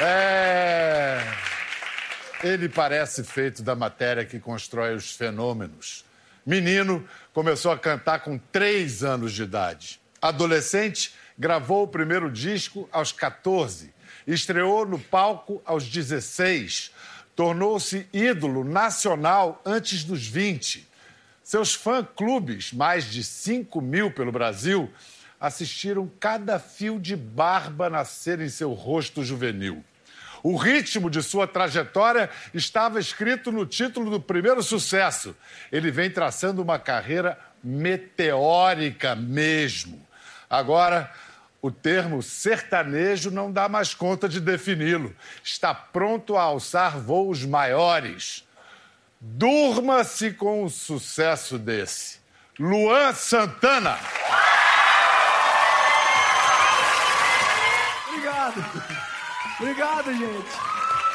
É. Ele parece feito da matéria que constrói os fenômenos. Menino começou a cantar com três anos de idade. Adolescente, gravou o primeiro disco aos 14. Estreou no palco aos 16. Tornou-se ídolo nacional antes dos 20. Seus fã-clubes, mais de 5 mil pelo Brasil, assistiram cada fio de barba nascer em seu rosto juvenil. O ritmo de sua trajetória estava escrito no título do primeiro sucesso. Ele vem traçando uma carreira meteórica mesmo. Agora, o termo sertanejo não dá mais conta de defini-lo. Está pronto a alçar voos maiores. Durma-se com um sucesso desse. Luan Santana. Obrigado, gente.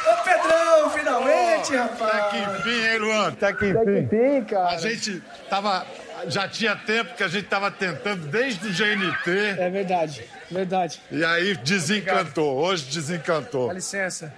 Ô, Pedrão, finalmente, rapaz. Até que enfim, hein, Luan? Até que enfim, cara. A gente tava. Já tinha tempo que a gente tava tentando desde o GNT. É verdade, verdade. E aí desencantou. Hoje desencantou. Dá licença.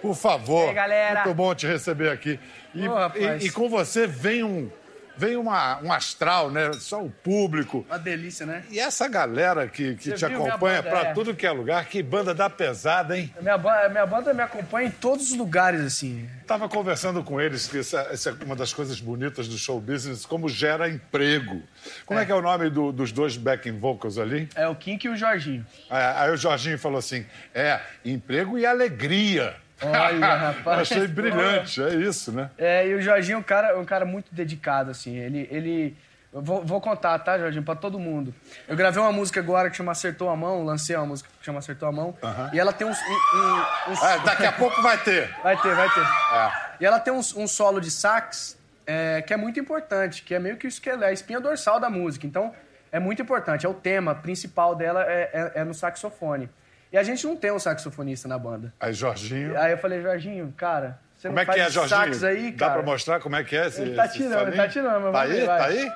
Por favor. E aí, galera? Muito bom te receber aqui. E, rapaz. e- e com você vem um. Vem uma, um astral, né? Só o público. Uma delícia, né? E essa galera que, que Você te acompanha pra é. tudo que é lugar, que banda da pesada, hein? Minha, ba- minha banda me acompanha em todos os lugares, assim. Tava conversando com eles que essa, essa é uma das coisas bonitas do show business, como gera emprego. Como é, que é o nome do- dos dois backing vocals ali? É o Kink e o Jorginho. Aí, aí o Jorginho falou assim: é, emprego e alegria. Olha, rapaz. Achei brilhante, é isso, né? É, e o Jorginho é um cara, é um cara muito dedicado, assim. Ele. ele... Vou, vou contar, tá, Jorginho, pra todo mundo. Eu gravei uma música agora que chama Acertou a Mão, lancei uma música que chama Acertou a Mão. E ela tem uns. um- um- uns- Ah, daqui a pouco vai ter. Vai ter, vai ter. É. E ela tem um, um solo de sax é, que é muito importante, que é meio que isso que é a espinha dorsal da música. Então, é muito importante. É o tema principal dela é, é- é no saxofone. E a gente não tem um saxofonista na banda. Aí, Jorginho. Aí eu falei, Jorginho, cara, você Como é que é, Jorginho? aí, Dá pra mostrar como é que é esse Ele tá tirando, ele tá tirando, mas Tá aí? ver, vai. Tá aí?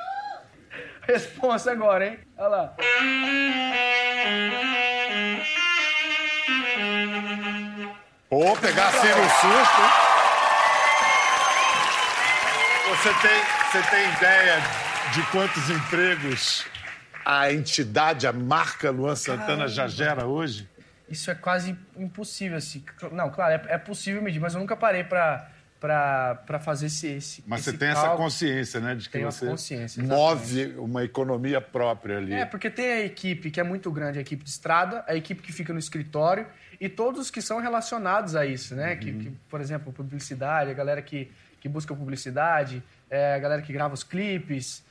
Responsa agora, hein? Olha lá. Pô, pegar assim no susto. Você tem, você tem ideia de quantos empregos a entidade, a marca Luan Santana já gera hoje? Isso é quase impossível, assim. Não, claro, é, é possível medir, mas eu nunca parei pra, pra fazer esse, esse Mas esse você tem essa cálculo. consciência, né? De que Tenho você consciência, move uma economia própria ali. É, porque tem a equipe que é muito grande, a equipe de estrada, a equipe que fica no escritório e todos os que são relacionados a isso, né? Que, que, por exemplo, publicidade, a galera que, que busca publicidade, é, a galera que grava os clipes,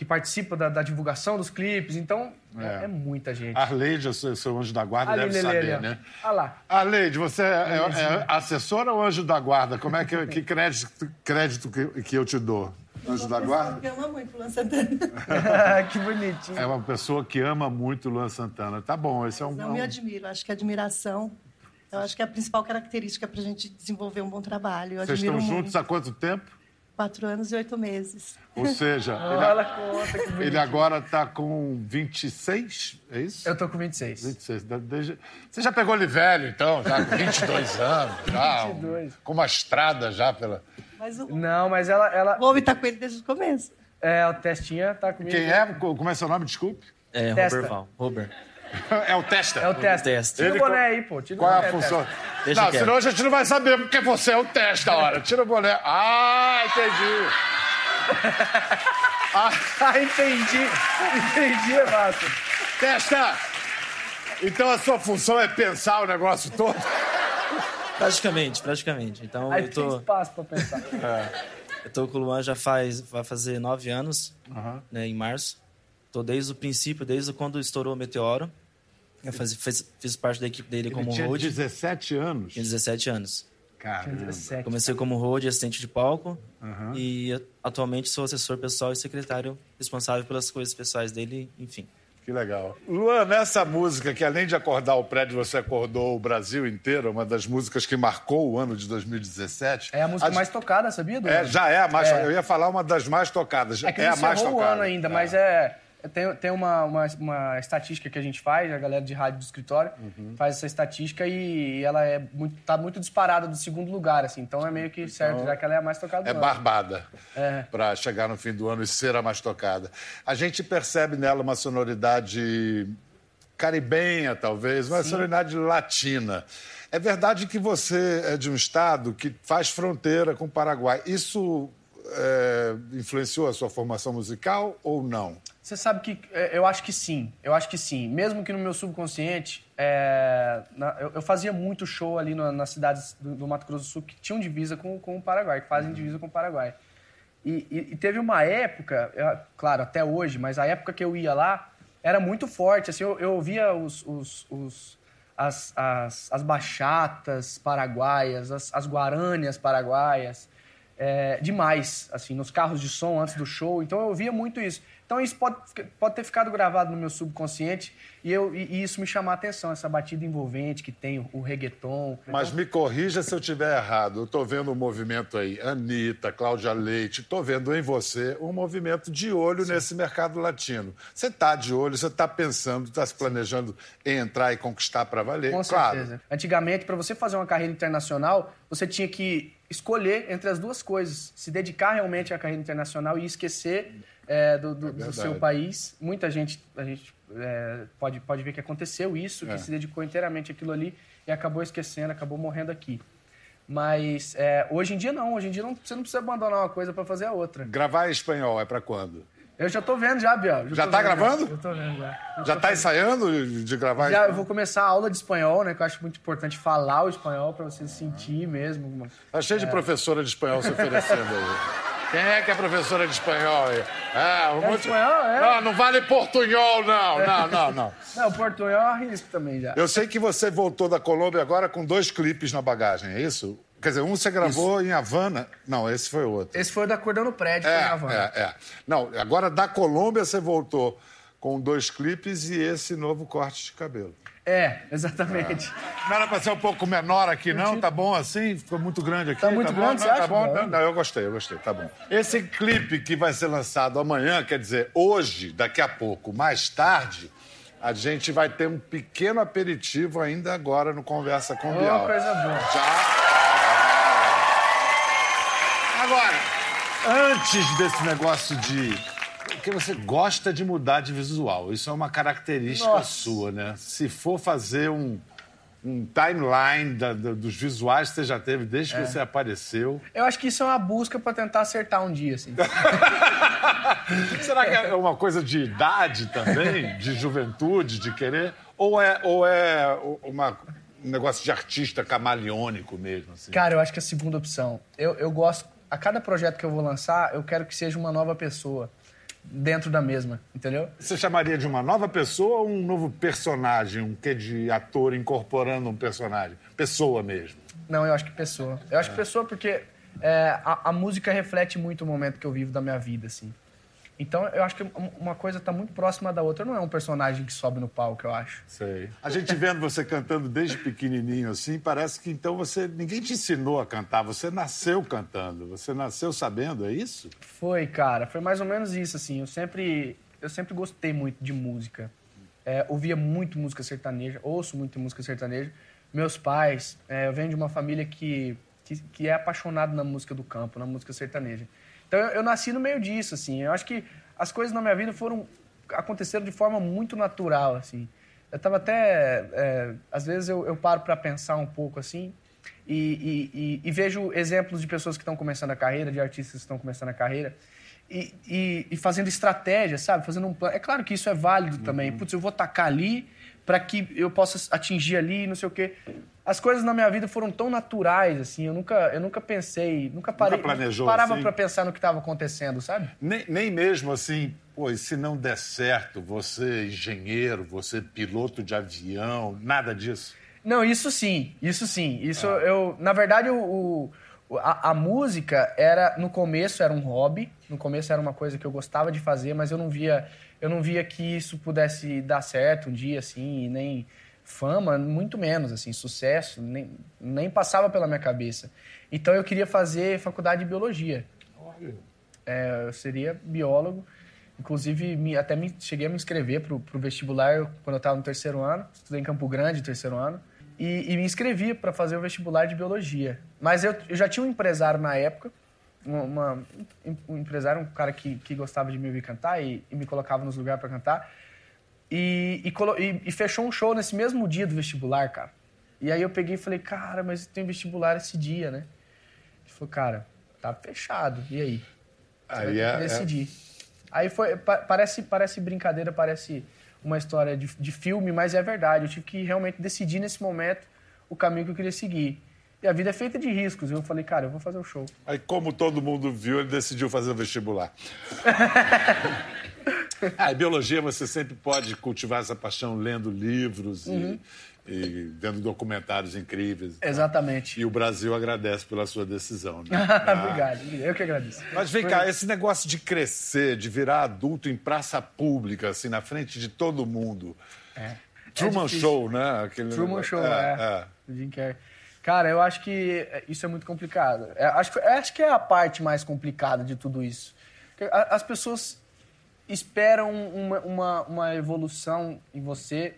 que participa da, da divulgação dos clipes. Então, é, É. é muita gente. Arleide, o seu, seu anjo da guarda, Ali, deve saber, né? Olha lá. Arleide, você é, é- é assessora ou anjo da guarda? Como é que, que crédito, crédito que, que eu te dou? Anjo da guarda? Que ama muito Luan Santana. que bonitinho. É uma pessoa que ama muito o Luan Santana. Tá bom, esse é um. Não me admiro. Acho que a admiração, eu acho que é a principal característica para a gente desenvolver um bom trabalho. Eu Vocês estão muito. juntos há quanto tempo? Quatro anos e oito meses. Ou seja, conta, que ele, bonitinho. ele agora está com 26, é isso? Eu tô com 26. 26. da- desde- Você já pegou ele velho, então, já com 22 anos, já, um- 22. com uma estrada já pela. Mas o, Não, mas ela... ela o homem está com ele desde o começo. é, o Testinha tá comigo. Quem é? Co- Como é seu nome? Desculpe. É, Testa. Robert Val. Robert. É o Testa. É o Testa. Testa. Tira Ele o boné aí, pô. Tira o Qual é a boné, função? Testa. Deixa não, quieto. senão a gente não vai saber porque você é o Testa, hora. Tira o boné. Ah, entendi. Ah, entendi. Entendi, é massa. Testa! Então a sua função é pensar o negócio todo? Praticamente, praticamente. Então Aí eu tem tô, espaço pra pensar. eu tô com o Luan já faz, vai fazer nove anos, né, em março. Tô desde o princípio, desde quando estourou o Meteoro. Eu faz, fiz, fiz parte da equipe dele Ele como tinha road. 17 anos. Tinha 17 anos. Caramba. 17. Comecei como road, assistente de palco. E atualmente sou assessor pessoal e secretário responsável pelas coisas pessoais dele, enfim. Que legal. Luan, nessa música que além de acordar o prédio, você acordou o Brasil inteiro, uma das músicas que marcou o ano de 2017. É a música As- mais tocada, sabia, Du? É, já é a mais É. Eu ia falar uma das mais tocadas. É que é a mais encerrou o tocada. ano ainda, É. mas é... Tem, tem uma, uma, uma, estatística que a gente faz, a galera de rádio do escritório Uhum. faz essa estatística e ela é muito, tá muito disparada do segundo lugar, assim. Então é meio que certo, já que ela é a mais tocada É do ano. barbada É. para chegar no fim do ano e ser a mais tocada. A gente percebe nela uma sonoridade caribenha, talvez, uma sonoridade latina. É verdade que você é de um estado que faz fronteira com o Paraguai. Isso é, influenciou a sua formação musical ou não? Você sabe que é, eu acho que sim, eu acho que sim. Mesmo que no meu subconsciente, é, na- eu, eu fazia muito show ali no- nas cidades do, do Mato Grosso do Sul que tinham divisa com, com o Paraguai, que fazem divisa com o Paraguai. E, e- e teve uma época, eu- claro, até hoje, mas a época que eu ia lá era muito forte. Assim, eu, eu ouvia os, os- os- as, as, as bachatas paraguaias, as, as guarânias paraguaias é, demais, assim, nos carros de som antes do show. Então eu ouvia muito isso. Então isso pode, pode ter ficado gravado no meu subconsciente e, eu, e, isso me chamar a atenção, essa batida envolvente que tem, o, o reggaeton. Mas me corrija se eu estiver errado. Eu estou vendo um movimento aí, Anitta, Cláudia Leite, estou vendo em você um movimento de olho nesse mercado latino. Você está de olho, você está pensando, está se planejando em entrar e conquistar para valer. Com claro. certeza. Antigamente, para você fazer uma carreira internacional, você tinha que escolher entre as duas coisas. Se dedicar realmente à carreira internacional e esquecer é, do, do- do verdade. seu país. Muita gente, a gente é, pode, pode ver que aconteceu isso, É. que se dedicou inteiramente àquilo ali e acabou esquecendo, acabou morrendo aqui. Mas é, hoje em dia não. Hoje em dia não, você não precisa abandonar uma coisa para fazer a outra. Gravar em espanhol é para quando? Eu já tô vendo já, Biel. Já tô tá vendo gravando? Eu tô vendo já. Eu Já está ensaiando de gravar já, eu vou começar a aula de espanhol, né? Que eu acho muito importante falar o espanhol para você sentir mesmo. Tá cheio de professora de espanhol se oferecendo aí. Quem é que é professora de espanhol aí? Ah, um É monte- espanhol, é? Não, não vale portunhol, não. Não, não, não. Não, o portunhol eu arrisco também já. Eu sei que você voltou da Colômbia agora com dois clipes na bagagem, é isso? Quer dizer, um você gravou em Havana. Não, esse foi outro. Esse foi o da Cordão no Prédio, É, foi na Havana. é, é. Não, agora da Colômbia você voltou com dois clipes e esse novo corte de cabelo. É, exatamente. Não era pra ser um pouco menor aqui, não? Tá bom assim? Ficou muito grande aqui? Tá muito bom? grande, não, você Tá acha, bom? Bruno? Não, eu gostei, eu gostei, tá bom. Esse clipe que vai ser lançado amanhã, quer dizer, hoje, daqui a pouco, mais tarde, a gente vai ter um pequeno aperitivo ainda agora no Conversa com Ô, Bial. coisa boa. Já. Agora, antes desse negócio de. Porque você gosta de mudar de visual. Isso é uma característica Nossa. sua, né? Se for fazer um, um timeline da- da- dos visuais que você já teve desde É. que você apareceu. Eu acho que isso é uma busca pra tentar acertar um dia, assim. Será que é uma coisa de idade também? De juventude, de querer? Ou é, ou é uma, um negócio de artista camaleônico mesmo? Assim? Cara, eu acho que é a segunda opção. Eu, eu gosto... A cada projeto que eu vou lançar, eu quero que seja uma nova pessoa dentro da mesma, entendeu? Você chamaria de uma nova pessoa ou um novo personagem? Um quê de ator incorporando um personagem? Pessoa mesmo. Não, eu acho que pessoa. Eu acho que pessoa porque é, a, a música reflete muito o momento que eu vivo da minha vida, assim. Então, eu acho que um- uma coisa tá muito próxima da outra. Não é um personagem que sobe no palco, eu acho. Sei. A gente vendo você cantando desde pequenininho assim, parece que então você ninguém te ensinou a cantar, você nasceu cantando, você nasceu sabendo, é isso? Foi, cara. Foi mais ou menos isso, assim. Eu sempre, eu sempre gostei muito de música. É, ouvia muito música sertaneja, ouço muito música sertaneja. Meus pais, é, eu venho de uma família que, que, que é apaixonado na música do campo, na música sertaneja. Então eu, eu nasci no meio disso, assim. Eu acho que as coisas na minha vida foram aconteceram de forma muito natural, assim. Eu tava até, é, às vezes eu, eu paro para pensar um pouco assim e, e- e- e vejo exemplos de pessoas que estão começando a carreira, de artistas que estão começando a carreira e, fazendo estratégia, sabe? Fazendo um plano. É claro que isso é válido também. Putz, eu vou tacar ali para que eu possa atingir ali, não sei o quê. As coisas na minha vida foram tão naturais, assim. Eu nunca, eu nunca pensei, nunca parei, planejou, parava assim? para pensar no que estava acontecendo, sabe? Nem, nem mesmo assim, e se não der certo, você engenheiro, você piloto de avião, nada disso. Não, isso sim, isso sim. Isso eu, na verdade, o, o- a, a música era no começo era um hobby, no começo era uma coisa que eu gostava de fazer, mas eu não via, eu não via que isso pudesse dar certo um dia assim, e nem fama, muito menos assim, sucesso, nem, nem passava pela minha cabeça. Então eu queria fazer faculdade de biologia. É, eu seria biólogo. Inclusive, me, até me, cheguei a me inscrever pro, pro vestibular quando eu estava no terceiro ano. Estudei em Campo Grande, terceiro ano. E, e me inscrevi para fazer o vestibular de biologia. Mas eu, eu já tinha um empresário na época, uma, um empresário, um cara que, que gostava de me ouvir cantar e, e me colocava nos lugares para cantar. E, e, e, fechou um show nesse mesmo dia do vestibular, cara. E aí eu peguei e falei, cara, mas tem vestibular esse dia, né? Ele falou, cara, tá fechado. E aí? Aí é, decidir. É... Aí foi, parece, parece brincadeira, parece uma história de, de filme, mas é verdade. Eu tive que realmente decidir nesse momento o caminho que eu queria seguir. E a vida é feita de riscos. Eu falei, cara, eu vou fazer o show. Aí, como todo mundo viu, ele decidiu fazer o vestibular. ah, biologia você sempre pode cultivar essa paixão lendo livros uhum. e e vendo documentários incríveis. Exatamente. E o Brasil agradece pela sua decisão. Né? Obrigado, eu que agradeço. Mas vem Foi... cá, esse negócio de crescer, de virar adulto em praça pública, assim, na frente de todo mundo. É. Truman é Show, né? Aquele Truman negócio. Show, é. é. Jim Carrey. Cara, eu acho que isso é muito complicado. É, acho, acho que é a parte mais complicada de tudo isso. As pessoas esperam uma, uma, uma evolução em você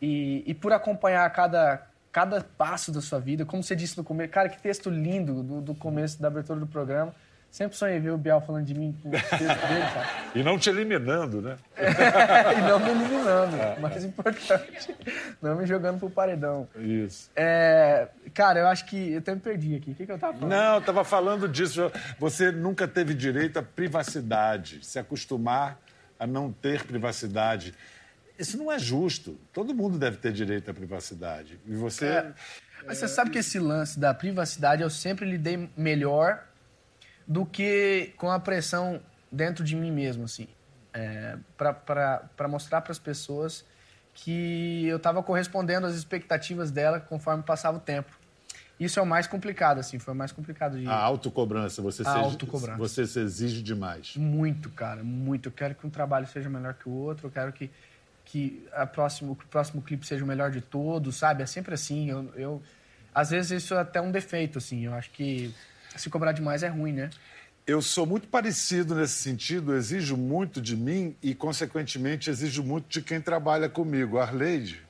e, e por acompanhar cada, cada passo da sua vida, como você disse no começo, cara, que texto lindo do, do começo da abertura do programa. Sempre sonhei ver o Biel falando de mim com o texto dele, cara. E não te eliminando, né? e não me eliminando, é, mais importante. Não me jogando pro paredão. Isso. É, cara, eu acho que. Eu até me perdi aqui. O que, que eu tava falando? Não, eu tava falando disso. Você nunca teve direito à privacidade, se acostumar a não ter privacidade. Isso não é justo. Todo mundo deve ter direito à privacidade. E você. É. Mas você sabe que esse lance da privacidade eu sempre lidei melhor do que com a pressão dentro de mim mesmo, assim. É, para mostrar para as pessoas que eu estava correspondendo às expectativas dela conforme passava o tempo. Isso é o mais complicado, assim, foi o mais complicado de... A autocobrança, você, a se, autocobrança. você se exige demais. Muito, cara, muito. Eu quero que um trabalho seja melhor que o outro, eu quero que que a próximo, o próximo clipe seja o melhor de todos, sabe? É sempre assim. Eu, eu, às vezes isso é até um defeito, assim. Eu acho que se cobrar demais é ruim, né? Eu sou muito parecido nesse sentido, exijo muito de mim e, consequentemente, exijo muito de quem trabalha comigo. Arleide.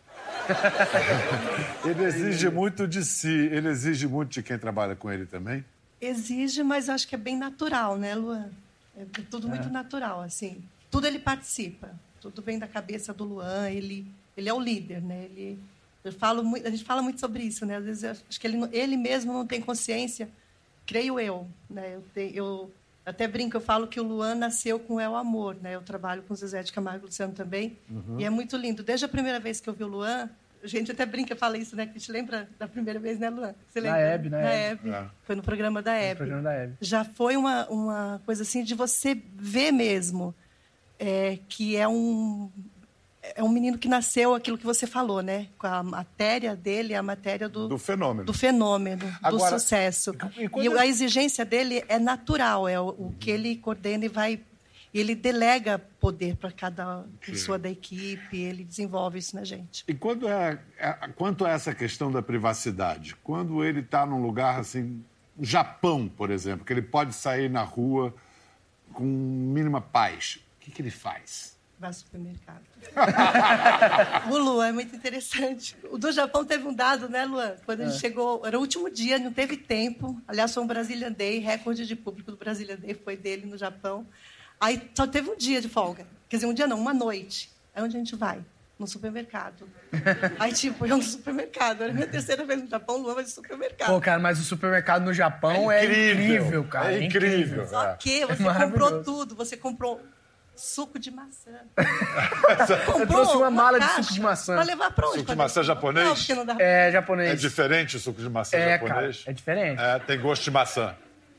ele exige muito de si. Ele exige muito de quem trabalha com ele também? Exige, mas acho que é bem natural, né, Luan? É tudo muito é. natural, assim. Tudo ele participa tudo vem da cabeça do Luan, ele, ele é o líder, né? Ele, eu falo muito, a gente fala muito sobre isso, né? Às vezes acho que ele, ele mesmo não tem consciência, creio eu, né? Eu, te, eu até brinco, eu falo que o Luan nasceu com El Amor, né? Eu trabalho com o Zezé de Camargo e Luciano também, uhum. e é muito lindo. Desde a primeira vez que eu vi o Luan, a gente até brinca, fala isso, né? Que a gente lembra da primeira vez, né, Luan? Você lembra? Na Hebe, na, na Hebe. É. Foi no programa da Hebe. No programa da Hebe. Já foi uma, uma coisa assim de você ver mesmo é, que é um, é um menino que nasceu aquilo que você falou, né? Com a matéria dele, a matéria do, do fenômeno, do fenômeno, Agora, do sucesso. E, e a exigência dele é natural, é o, o que ele coordena e vai ele delega poder para cada pessoa da equipe, ele desenvolve isso na gente. E quando é, é quanto a essa questão da privacidade, quando ele está num lugar assim, Japão, por exemplo, que ele pode sair na rua com mínima paz, o que, que ele faz? Vai ao supermercado. o Luan é muito interessante. O do Japão teve um dado, né, Luan? Quando a gente é. chegou, era o último dia, não teve tempo. Aliás, foi um Brazilian Day, recorde de público do Brazilian Day foi dele no Japão. Aí só teve um dia de folga. Quer dizer, um dia não, uma noite. Aí onde a gente vai? No supermercado. Aí, tipo, eu no supermercado. Era minha terceira vez no Japão, Luan vai no supermercado. Pô, cara, mas o supermercado no Japão é incrível, é incrível cara. É incrível. Só que você é comprou tudo. Você comprou Suco de maçã. Eu trouxe uma, mala de suco de maçã. Pra levar pra onde? Suco de maçã japonês? Não, porque não dá... É japonês. É diferente o suco de maçã é, japonês? Cara, é diferente. É, tem gosto de maçã.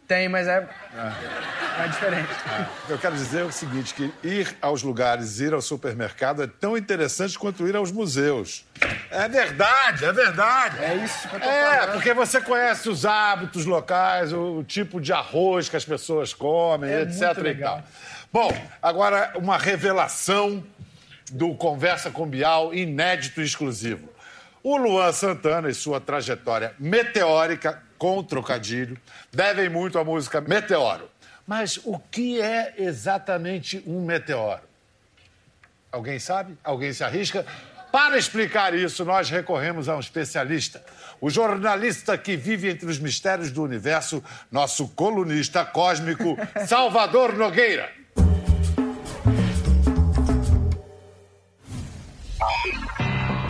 Tem, mas é, é. é diferente. É. Eu quero dizer o seguinte, que ir aos lugares, ir ao supermercado é tão interessante quanto ir aos museus. É verdade, é verdade. É isso que eu tô É, falando. porque você conhece os hábitos locais, o, o tipo de arroz que as pessoas comem, é etc. Muito legal. E tal. Bom, agora uma revelação do Conversa com Bial inédito e exclusivo. O Luan Santana e sua trajetória meteórica com trocadilho devem muito à música Meteoro. Mas o que é exatamente um meteoro? Alguém sabe? Alguém se arrisca? Para explicar isso, nós recorremos a um especialista, o jornalista que vive entre os mistérios do universo, nosso colunista cósmico, Salvador Nogueira.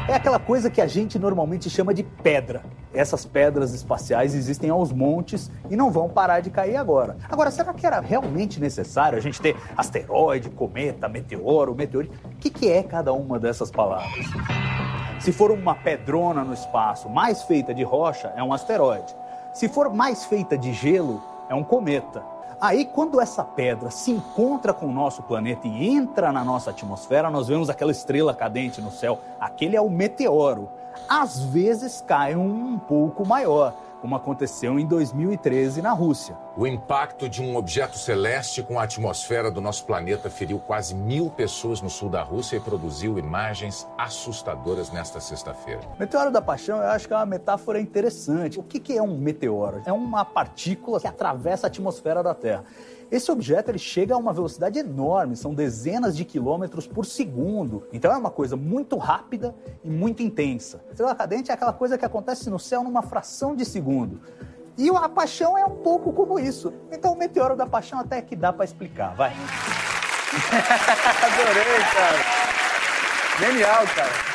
É aquela coisa que a gente normalmente chama de pedra. Essas pedras espaciais existem aos montes e não vão parar de cair agora. Agora, será que era realmente necessário a gente ter asteroide, cometa, meteoro, meteorito? O que, que é cada uma dessas palavras? Se for uma pedrona no espaço mais feita de rocha, é um asteroide. Se for mais feita de gelo, é um cometa. Aí, quando essa pedra se encontra com o nosso planeta e entra na nossa atmosfera, nós vemos aquela estrela cadente no céu. Aquele é o meteoro. Às vezes cai um, um pouco maior, como aconteceu em 2013 na Rússia. O impacto de um objeto celeste com a atmosfera do nosso planeta feriu quase mil pessoas no sul da Rússia e produziu imagens assustadoras nesta sexta-feira. Meteoro da Paixão, eu acho que é uma metáfora interessante. O que é um meteoro? É uma partícula que atravessa a atmosfera da Terra. Esse objeto ele chega a uma velocidade enorme, são dezenas de quilômetros por segundo. Então é uma coisa muito rápida e muito intensa. Estrela cadente é aquela coisa que acontece no céu numa fração de segundo. E a paixão é um pouco como isso. Então o meteoro da paixão até que dá para explicar, vai. Adorei, cara. Genial, cara.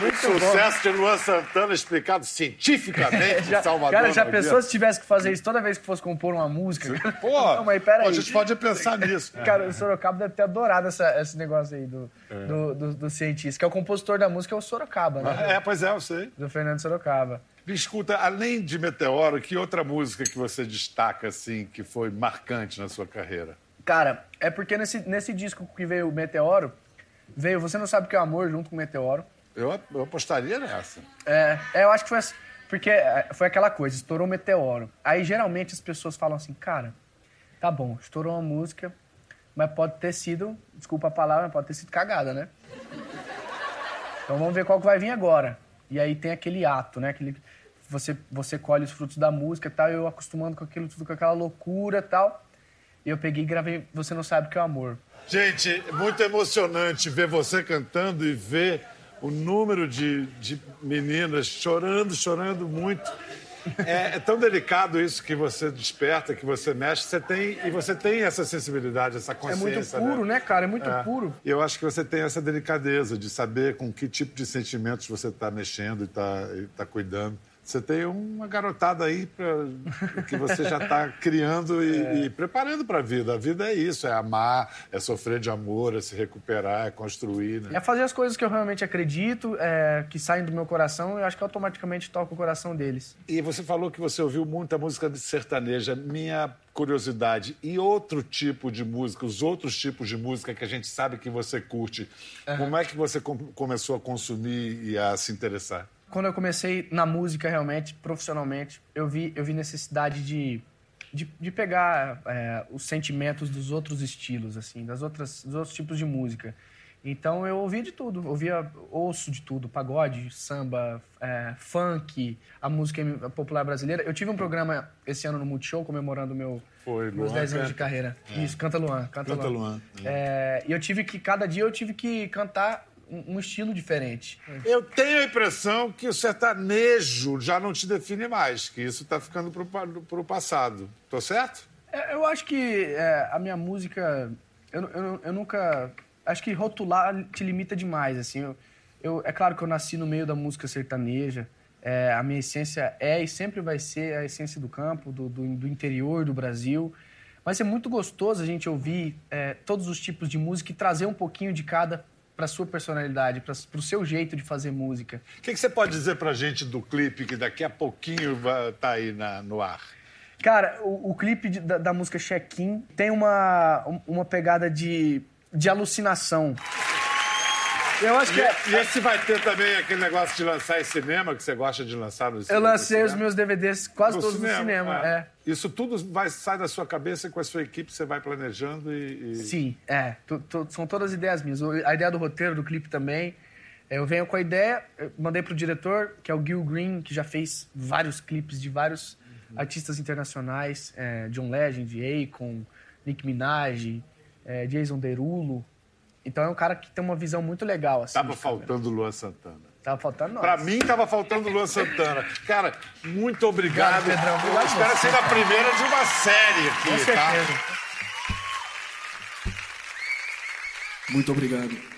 Muito Sucesso bom. de Luan Santana explicado cientificamente já, Salvador. Cara, já pensou se tivesse que fazer isso toda vez que fosse compor uma música? Pô, Não, mas pera pô, aí. a gente pode pensar nisso. Cara, o Sorocaba deve ter adorado essa, esse negócio aí do, é. do, do, do, cientista, que é o compositor da música, é o Sorocaba, né? É, pois é, eu sei. Do Fernando Sorocaba. Me escuta, além de Meteoro, que outra música que você destaca, assim, que foi marcante na sua carreira? Cara, é porque nesse, nesse disco que veio o Meteoro, veio Você Não Sabe O Que é Amor junto com o Meteoro. Eu, eu apostaria nessa. É, é, eu acho que foi assim, porque é, foi aquela coisa, estourou um meteoro. Aí geralmente as pessoas falam assim, cara, tá bom, estourou uma música, mas pode ter sido, desculpa a palavra, pode ter sido cagada, né? Então vamos ver qual que vai vir agora. E aí tem aquele ato, né? Aquele, você, você colhe os frutos da música e tal, eu acostumando com aquilo tudo, com aquela loucura e tal. E eu peguei e gravei Você Não Sabe O Que é o Amor. Gente, muito emocionante ver você cantando e ver o número de, de meninas chorando, chorando muito. É, é, tão delicado isso que você desperta, que você mexe, você tem e você tem essa sensibilidade, essa consciência. É muito puro, né, né cara? É muito é. puro. E eu acho que você tem essa delicadeza de saber com que tipo de sentimentos você está mexendo e está tá cuidando. Você tem uma garotada aí pra, que você já está criando e, é. e preparando para a vida. A vida é isso, é amar, é sofrer de amor, é se recuperar, é construir. Né? É fazer as coisas que eu realmente acredito, é, que saem do meu coração, e eu acho que automaticamente toca o coração deles. E você falou que você ouviu muita música sertaneja. Minha curiosidade, e outro tipo de música, os outros tipos de música que a gente sabe que você curte, como é que você com começou a consumir e a se interessar? Quando eu comecei na música realmente, profissionalmente, eu vi, eu vi necessidade de, de, de pegar é, os sentimentos dos outros estilos, assim, das outras, dos outros tipos de música. Então eu ouvia de tudo, ouvia, ouço de tudo, pagode, samba, é, funk, a música popular brasileira. Eu tive um programa esse ano no Multishow comemorando meu, Foi, meus 10 anos de carreira. É. Isso, Canta Luan. Canta, canta Luan. Luan. É. é. e eu tive que, cada dia eu tive que cantar um, estilo diferente. Eu tenho a impressão que o sertanejo já não te define mais, que isso está ficando para o passado. Tô certo? É, eu acho que é, a minha música. Eu, eu, eu, nunca. Acho que rotular te limita demais. Assim, eu, eu, é claro que eu nasci no meio da música sertaneja. É, a minha essência é e sempre vai ser a essência do campo, do, do, do interior do Brasil. Mas é muito gostoso a gente ouvir é, todos os tipos de música e trazer um pouquinho de cada para sua personalidade, para o seu jeito de fazer música. O que, que, você pode dizer para a gente do clipe que daqui a pouquinho vai estar tá aí na, no ar? Cara, o, o clipe de, da, da, música Check-in tem uma, uma pegada de, de alucinação. Eu acho que. É... E esse vai ter também aquele negócio de lançar em cinema, que você gosta de lançar no cinema? Eu lancei os meus DVDs quase no todos cinema, no cinema. É. é. Isso tudo vai, sai da sua cabeça e com a sua equipe você vai planejando e. e... Sim, é. são todas ideias minhas. A ideia do roteiro, do clipe também. Eu venho com a ideia, mandei pro diretor, que é o Gil Green, que já fez vários clipes de vários artistas internacionais, é, John Legend, Akon, Nick Minaj, é, Jason Derulo. Então é um cara que tem uma visão muito legal. Assim, Tava faltando o Luan Santana. Tava faltando nós. Pra mim, tava faltando o Luan Santana. Cara, muito obrigado. Obrigado, Pedrão. Obrigado Eu espero você, ser a primeira de uma série aqui, Com tá? certeza. Muito obrigado.